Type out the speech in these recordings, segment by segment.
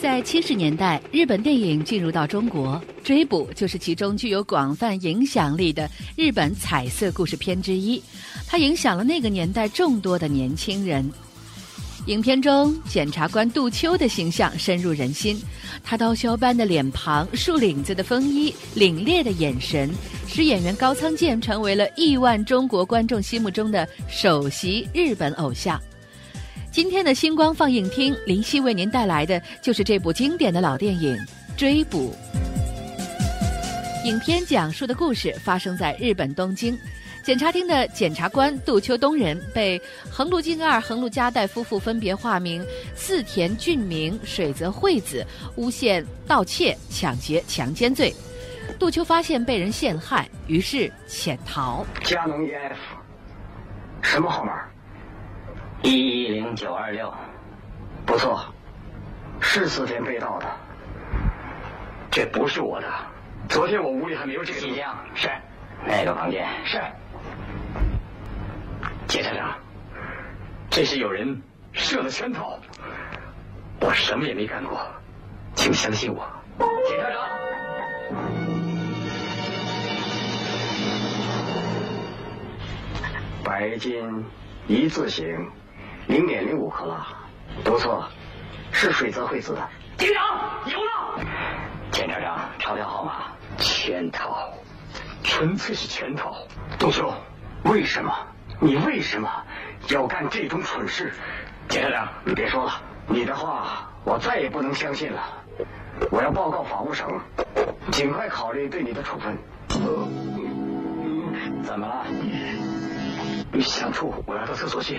在七十年代，日本电影进入到中国，《追捕》就是其中具有广泛影响力的日本彩色故事片之一。它影响了那个年代众多的年轻人。影片中，检察官杜秋的形象深入人心，他刀削般的脸庞、竖领子的风衣、凛冽的眼神，使演员高仓健成为了亿万中国观众心目中的首席日本偶像。今天的星光放映厅，林夕为您带来的就是这部经典的老电影《追捕》。影片讲述的故事发生在日本东京，检察厅的检察官杜秋东人被横路敬二、横路加代夫妇分别化名四田俊明、水泽惠子诬陷盗窃、抢劫、强奸罪。杜秋发现被人陷害，于是潜逃。加农 EF，什么号码？一一零九二六，不错，是四天被盗的。这不是我的，昨天我屋里还没有这个。信箱是，那个房间是。检察长，这是有人设的圈套，我什么也没干过，请相信我。检察长，白金一字形。零点零五克拉，不错，是水泽惠子的。警长有了，检察长，钞票号码，圈套，纯粹是圈套。杜兄，为什么？你为什么要干这种蠢事？检察长，你别说了，你的话我再也不能相信了。我要报告法务省，尽快考虑对你的处分。怎么了？想吐，我要到厕所去。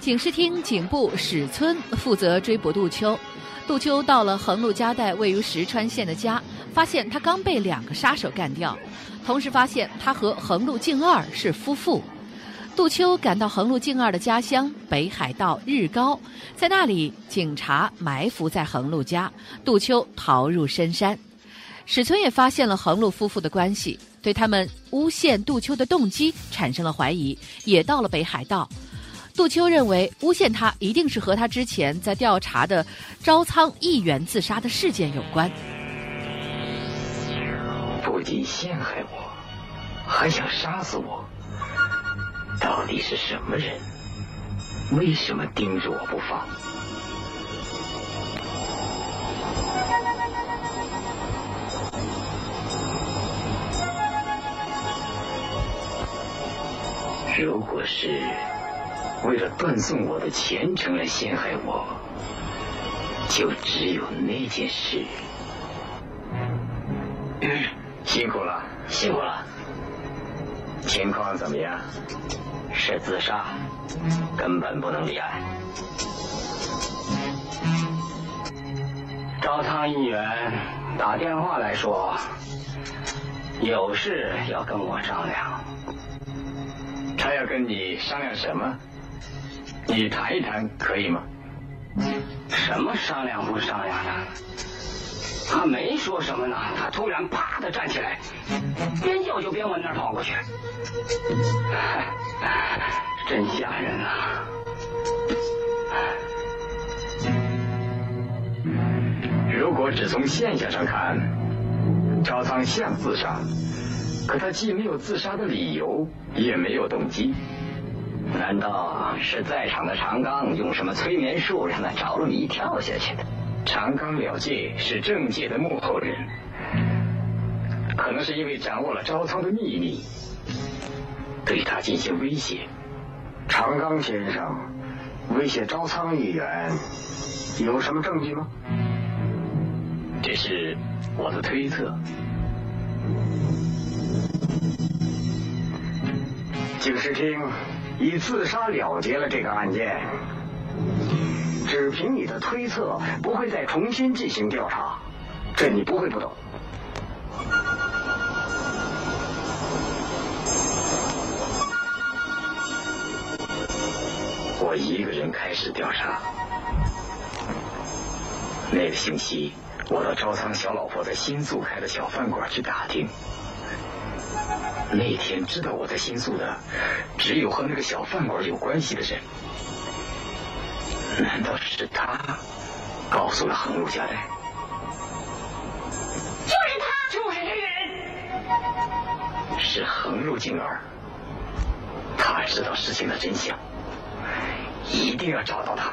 警视厅警部史村负责追捕杜秋。杜秋到了横路加代位于石川县的家，发现他刚被两个杀手干掉，同时发现他和横路敬二是夫妇。杜秋赶到横路敬二的家乡北海道日高，在那里警察埋伏在横路家，杜秋逃入深山。史村也发现了横路夫妇的关系，对他们诬陷杜秋的动机产生了怀疑，也到了北海道。杜秋认为诬陷他一定是和他之前在调查的招仓议员自杀的事件有关。不仅陷害我，还想杀死我，到底是什么人？为什么盯着我不放？如果是……为了断送我的前程来陷害我，就只有那件事。辛苦了，辛苦了。情况怎么样？是自杀，根本不能立案。招仓议员打电话来说，有事要跟我商量。他要跟你商量什么？你谈一谈可以吗？什么商量不商量的？他没说什么呢，他突然啪的站起来，边叫就边往那儿跑过去，真吓人啊！如果只从现象上看，赵仓像自杀，可他既没有自杀的理由，也没有动机。难道是在场的长刚用什么催眠术让他着了迷跳下去的？长刚了界是政界的幕后人，可能是因为掌握了招仓的秘密，对他进行威胁。长刚先生威胁招仓议员，有什么证据吗？这是我的推测。警视厅以自杀了结了这个案件。只凭你的推测，不会再重新进行调查，这你不会不懂。我一个人开始调查。那个星期，我到招仓小老婆在新宿开的小饭馆去打听。那天知道我在新宿的，只有和那个小饭馆有关系的人。难道是他告诉了横路家人？就是他，就是这个人，是横路静儿。他知道事情的真相，一定要找到他。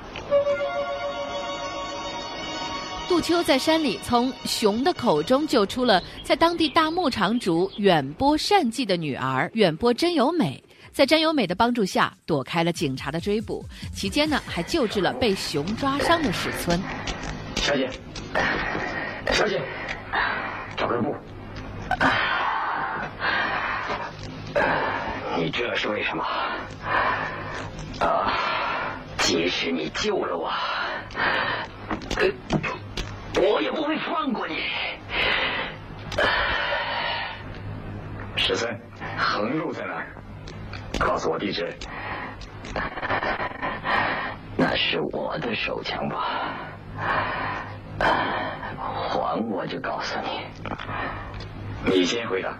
杜秋在山里从熊的口中救出了在当地大牧场主远播善纪的女儿远播真由美。在詹由美的帮助下，躲开了警察的追捕。期间呢，还救治了被熊抓伤的史村。小姐，小姐，找根布。你这是为什么？啊，即使你救了我，会放过你。十三，横路在哪儿？告诉我地址。那是我的手枪吧？还我就告诉你。你先回答。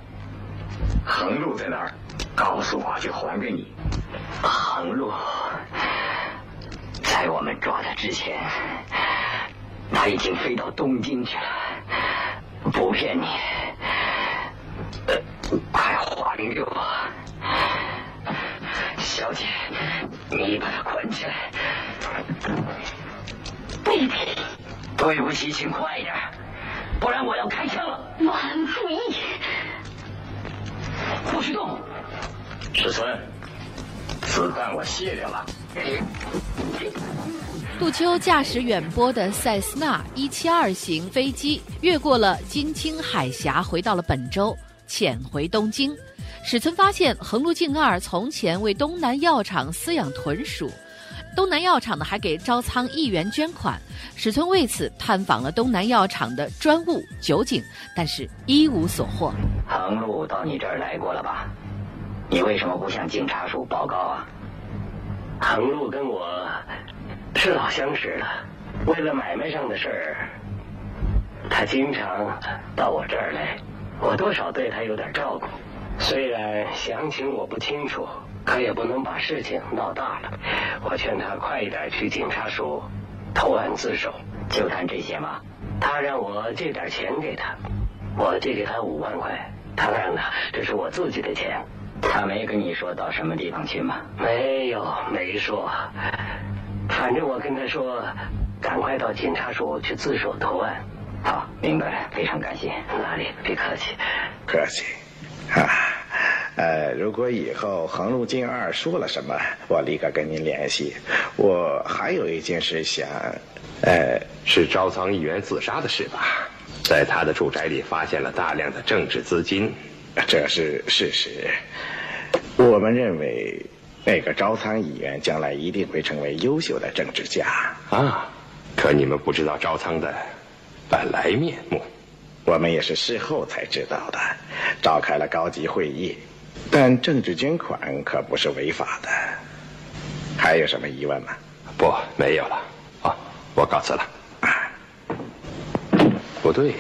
横路在哪儿？告诉我就还给你。横路，在我们抓他之前，他已经飞到东京去了。不骗你，呃快还给我。小姐，你把他捆起来。对不起，请快一点，不然我要开枪了。万不义！不许动！石村，子弹我卸掉了。杜秋驾驶远波的塞斯纳一七二型飞机，越过了金青海峡，回到了本州，潜回东京。史村发现横路静二从前为东南药厂饲养豚鼠，东南药厂呢还给招仓议员捐款。史村为此探访了东南药厂的专务酒井，但是一无所获。横路到你这儿来过了吧？你为什么不向警察署报告啊？横路跟我是老相识了，为了买卖上的事儿，他经常到我这儿来，我多少对他有点照顾。虽然详情我不清楚，可也不能把事情闹大了。我劝他快一点去警察署投案自首。就谈这些吧？他让我借点钱给他，我借给他五万块。当然了，这是我自己的钱。他没跟你说到什么地方去吗？没有，没说。反正我跟他说，赶快到警察署去自首投案。好，明白了，非常感谢。哪里，别客气。客气。啊，呃，如果以后横路进二说了什么，我立刻跟您联系。我还有一件事想，呃，是招仓议员自杀的事吧？在他的住宅里发现了大量的政治资金，这是事实。我们认为，那个招仓议员将来一定会成为优秀的政治家啊。可你们不知道招仓的本来面目。我们也是事后才知道的，召开了高级会议，但政治捐款可不是违法的。还有什么疑问吗？不，没有了。啊，我告辞了。不对呀，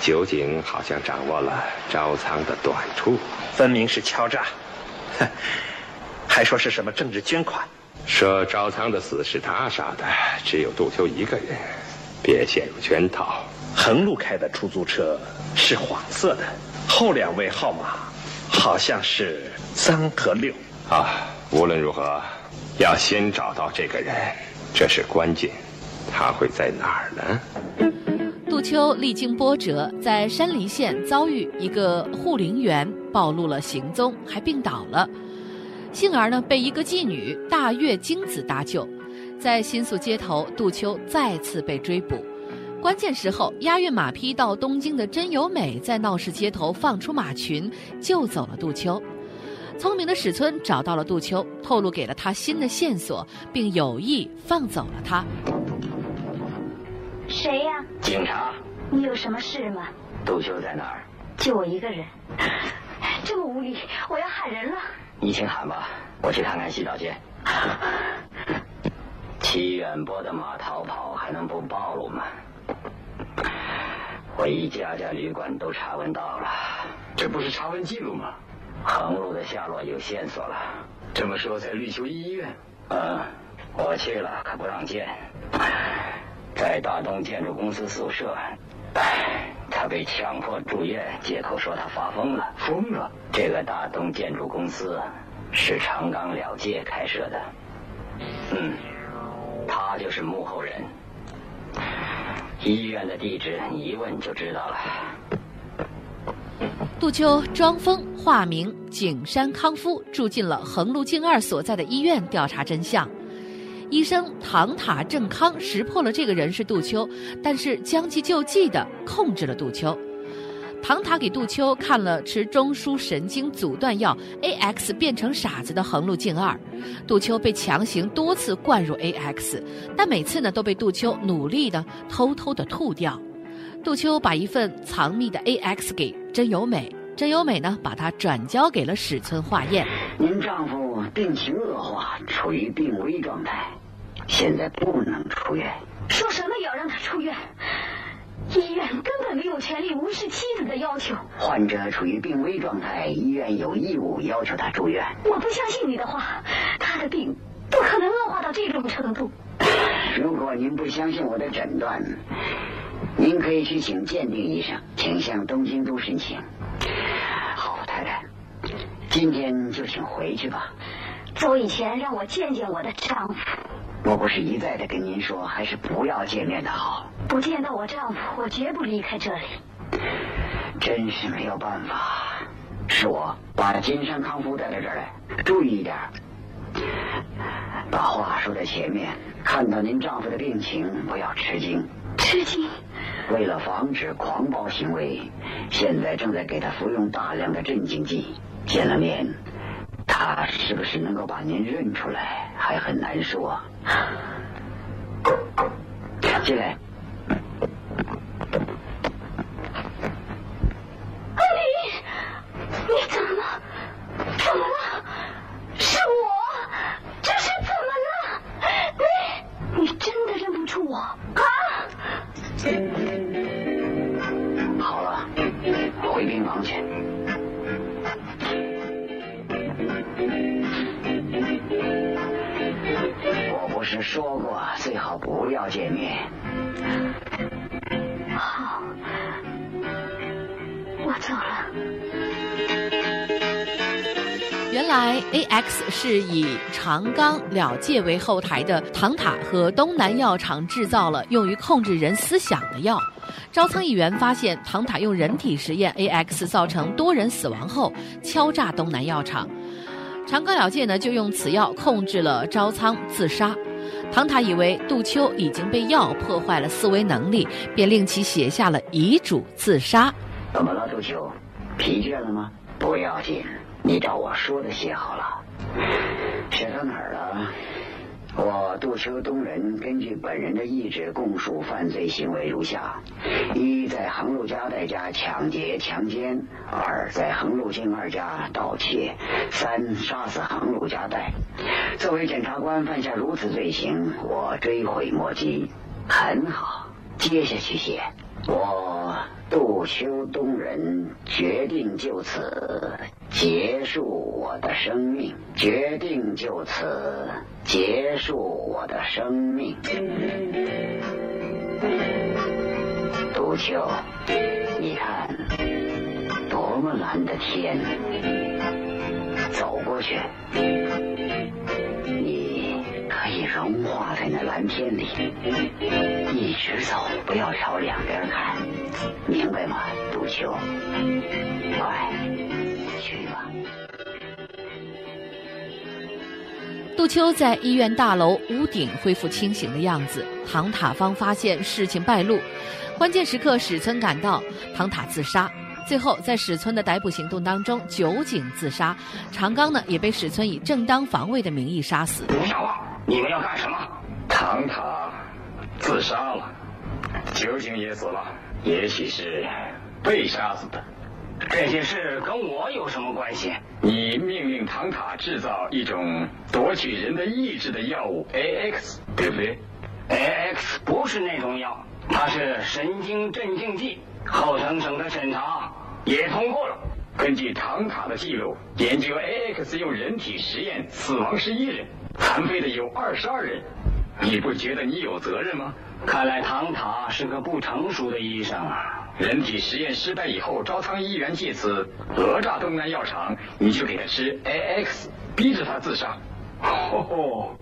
酒井好像掌握了招仓的短处，分明是敲诈。哼，还说是什么政治捐款？说赵仓的死是他杀的，只有杜秋一个人，别陷入圈套。横路开的出租车是黄色的，后两位号码好像是三和六。啊，无论如何，要先找到这个人，这是关键。他会在哪儿呢？杜秋历经波折，在山梨县遭遇一个护林员暴露了行踪，还病倒了。幸而呢，被一个妓女大月京子搭救。在新宿街头，杜秋再次被追捕。关键时候，押运马匹到东京的真由美在闹市街头放出马群，救走了杜秋。聪明的史村找到了杜秋，透露给了他新的线索，并有意放走了他。谁呀？警察。你有什么事吗？杜秋在哪儿？就我一个人。这么无理，我要喊人了。你请喊吧，我去看看洗澡间。齐远波的马逃跑还能不暴露吗？我一家家旅馆都查问到了，这不是查问记录吗？横路的下落有线索了。这么说，在绿球医院？嗯，我去了，可不让见。在大东建筑公司宿舍，他被强迫住院，借口说他发疯了。疯了？这个大东建筑公司是长冈了介开设的。嗯，他就是幕后人。医院的地址你一问就知道了。杜秋装疯化名景山康夫，住进了横路静二所在的医院调查真相。医生唐塔正康识破了这个人是杜秋，但是将计就计的控制了杜秋。唐塔给杜秋看了吃中枢神经阻断药 AX 变成傻子的横路静二，杜秋被强行多次灌入 AX，但每次呢都被杜秋努力的偷偷的吐掉。杜秋把一份藏匿的 AX 给真由美，真由美呢把它转交给了史村化验。您丈夫病情恶化，处于病危状态，现在不能出院。说什么也要让他出院。医院根本没有权利无视妻子的要求。患者处于病危状态，医院有义务要求他住院。我不相信你的话，他的病不可能恶化到这种程度。如果您不相信我的诊断，您可以去请鉴定医生，请向东京都申请。好，太太，今天就请回去吧。走以前让我见见我的丈夫。我不是一再的跟您说，还是不要见面的好。不见到我丈夫，我绝不离开这里。真是没有办法，是我把金山康夫带到这儿来。注意一点，把话说在前面。看到您丈夫的病情，不要吃惊。吃惊？为了防止狂暴行为，现在正在给他服用大量的镇静剂。见了面。他是不是能够把您认出来还很难说。进来。阿姨你怎么了？怎么了？是我？这是怎么了你真的认不出我？啊好了回病房去说过最好不要见面。好，我走了。原来 AX 是以长冈了介为后台的唐塔和东南药厂制造了用于控制人思想的药。招仓议员发现唐塔用人体实验 AX 造成多人死亡后，敲诈东南药厂。长冈了介呢就用此药控制了招仓自杀。唐塔以为杜秋已经被药破坏了思维能力，便令其写下了遗嘱自杀。怎么了，杜秋？疲倦了吗？不要紧，你照我说的写好了。写到哪儿了？我杜秋东人根据本人的意志供述犯罪行为如下：一，在横路加代家抢劫、强奸；二，在横路静二家盗窃；三，杀死横路加代。作为检察官犯下如此罪行，我追悔莫及。很好，接下去写我。杜秋东人决定就此结束我的生命，决定就此结束我的生命。杜秋，你看，多么蓝的天！走过去。三千里，一直走，不要朝两边看，明白吗，杜秋？快，去吧。杜秋在医院大楼屋顶恢复清醒的样子。唐塔方发现事情败露，关键时刻史村赶到，唐塔自杀。最后，在史村的逮捕行动当中，酒井自杀，长冈呢也被史村以正当防卫的名义杀死。你们要干什么？唐塔自杀了，酒井也死了，也许是被杀死的。这件事跟我有什么关系？你命令唐塔制造一种夺取人的意志的药物 AX，对不对？AX 不是那种药，它是神经镇静剂。后藤省的审查也通过了。根据唐塔的记录，研究 AX 用人体实验死亡十一人，残废的有二十二人。你不觉得你有责任吗？看来唐塔是个不成熟的医生啊。人体实验失败以后，招仓医员借此讹诈东南药厂，你就给他吃 AX，逼着他自杀。吼吼，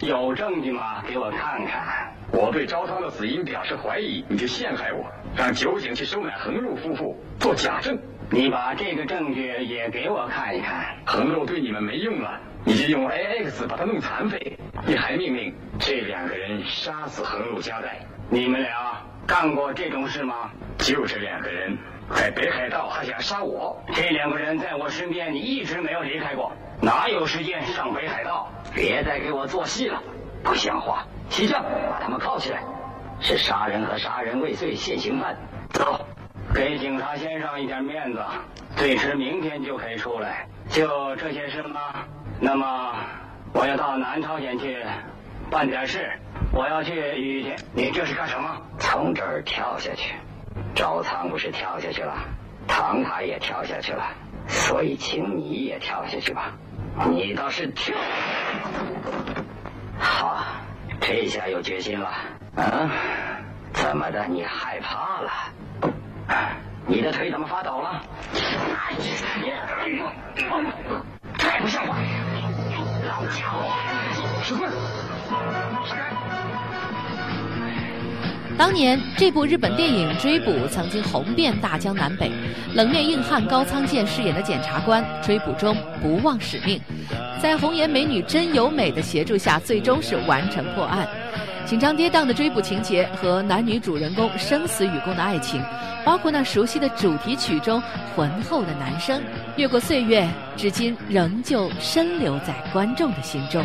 有证据吗？给我看看。我对招仓的死因表示怀疑，你就陷害我，让酒井去收买横路夫妇做假证。你把这个证据也给我看一看。横路对你们没用了，你就用 AX 把他弄残废。你还命令这两个人杀死横路家代。你们俩干过这种事吗？就这两个人，在北海道还想杀我。这两个人在我身边，你一直没有离开过，哪有时间上北海道？别再给我做戏了，不像话！西将，把他们铐起来，是杀人和杀人未遂现行犯。走，给警察先生一点面子，最迟明天就可以出来。就这些事吗？那么我要到南朝鲜去办点事，我要去雨天。你这是干什么？从这儿跳下去。赵仓不是跳下去了，唐塔也跳下去了，所以请你也跳下去吧。你倒是跳！好。这下有决心了，嗯？怎么的？你害怕了？你的腿怎么发抖了？太不像话！老家伙，石棍！当年这部日本电影《追捕》曾经红遍大江南北，冷面硬汉高仓健饰演的检察官追捕中不忘使命。在红颜美女真由美的协助下，最终是完成破案。紧张跌宕的追捕情节和男女主人公生死与共的爱情，包括那熟悉的主题曲中浑厚的男声，越过岁月，至今仍旧深留在观众的心中。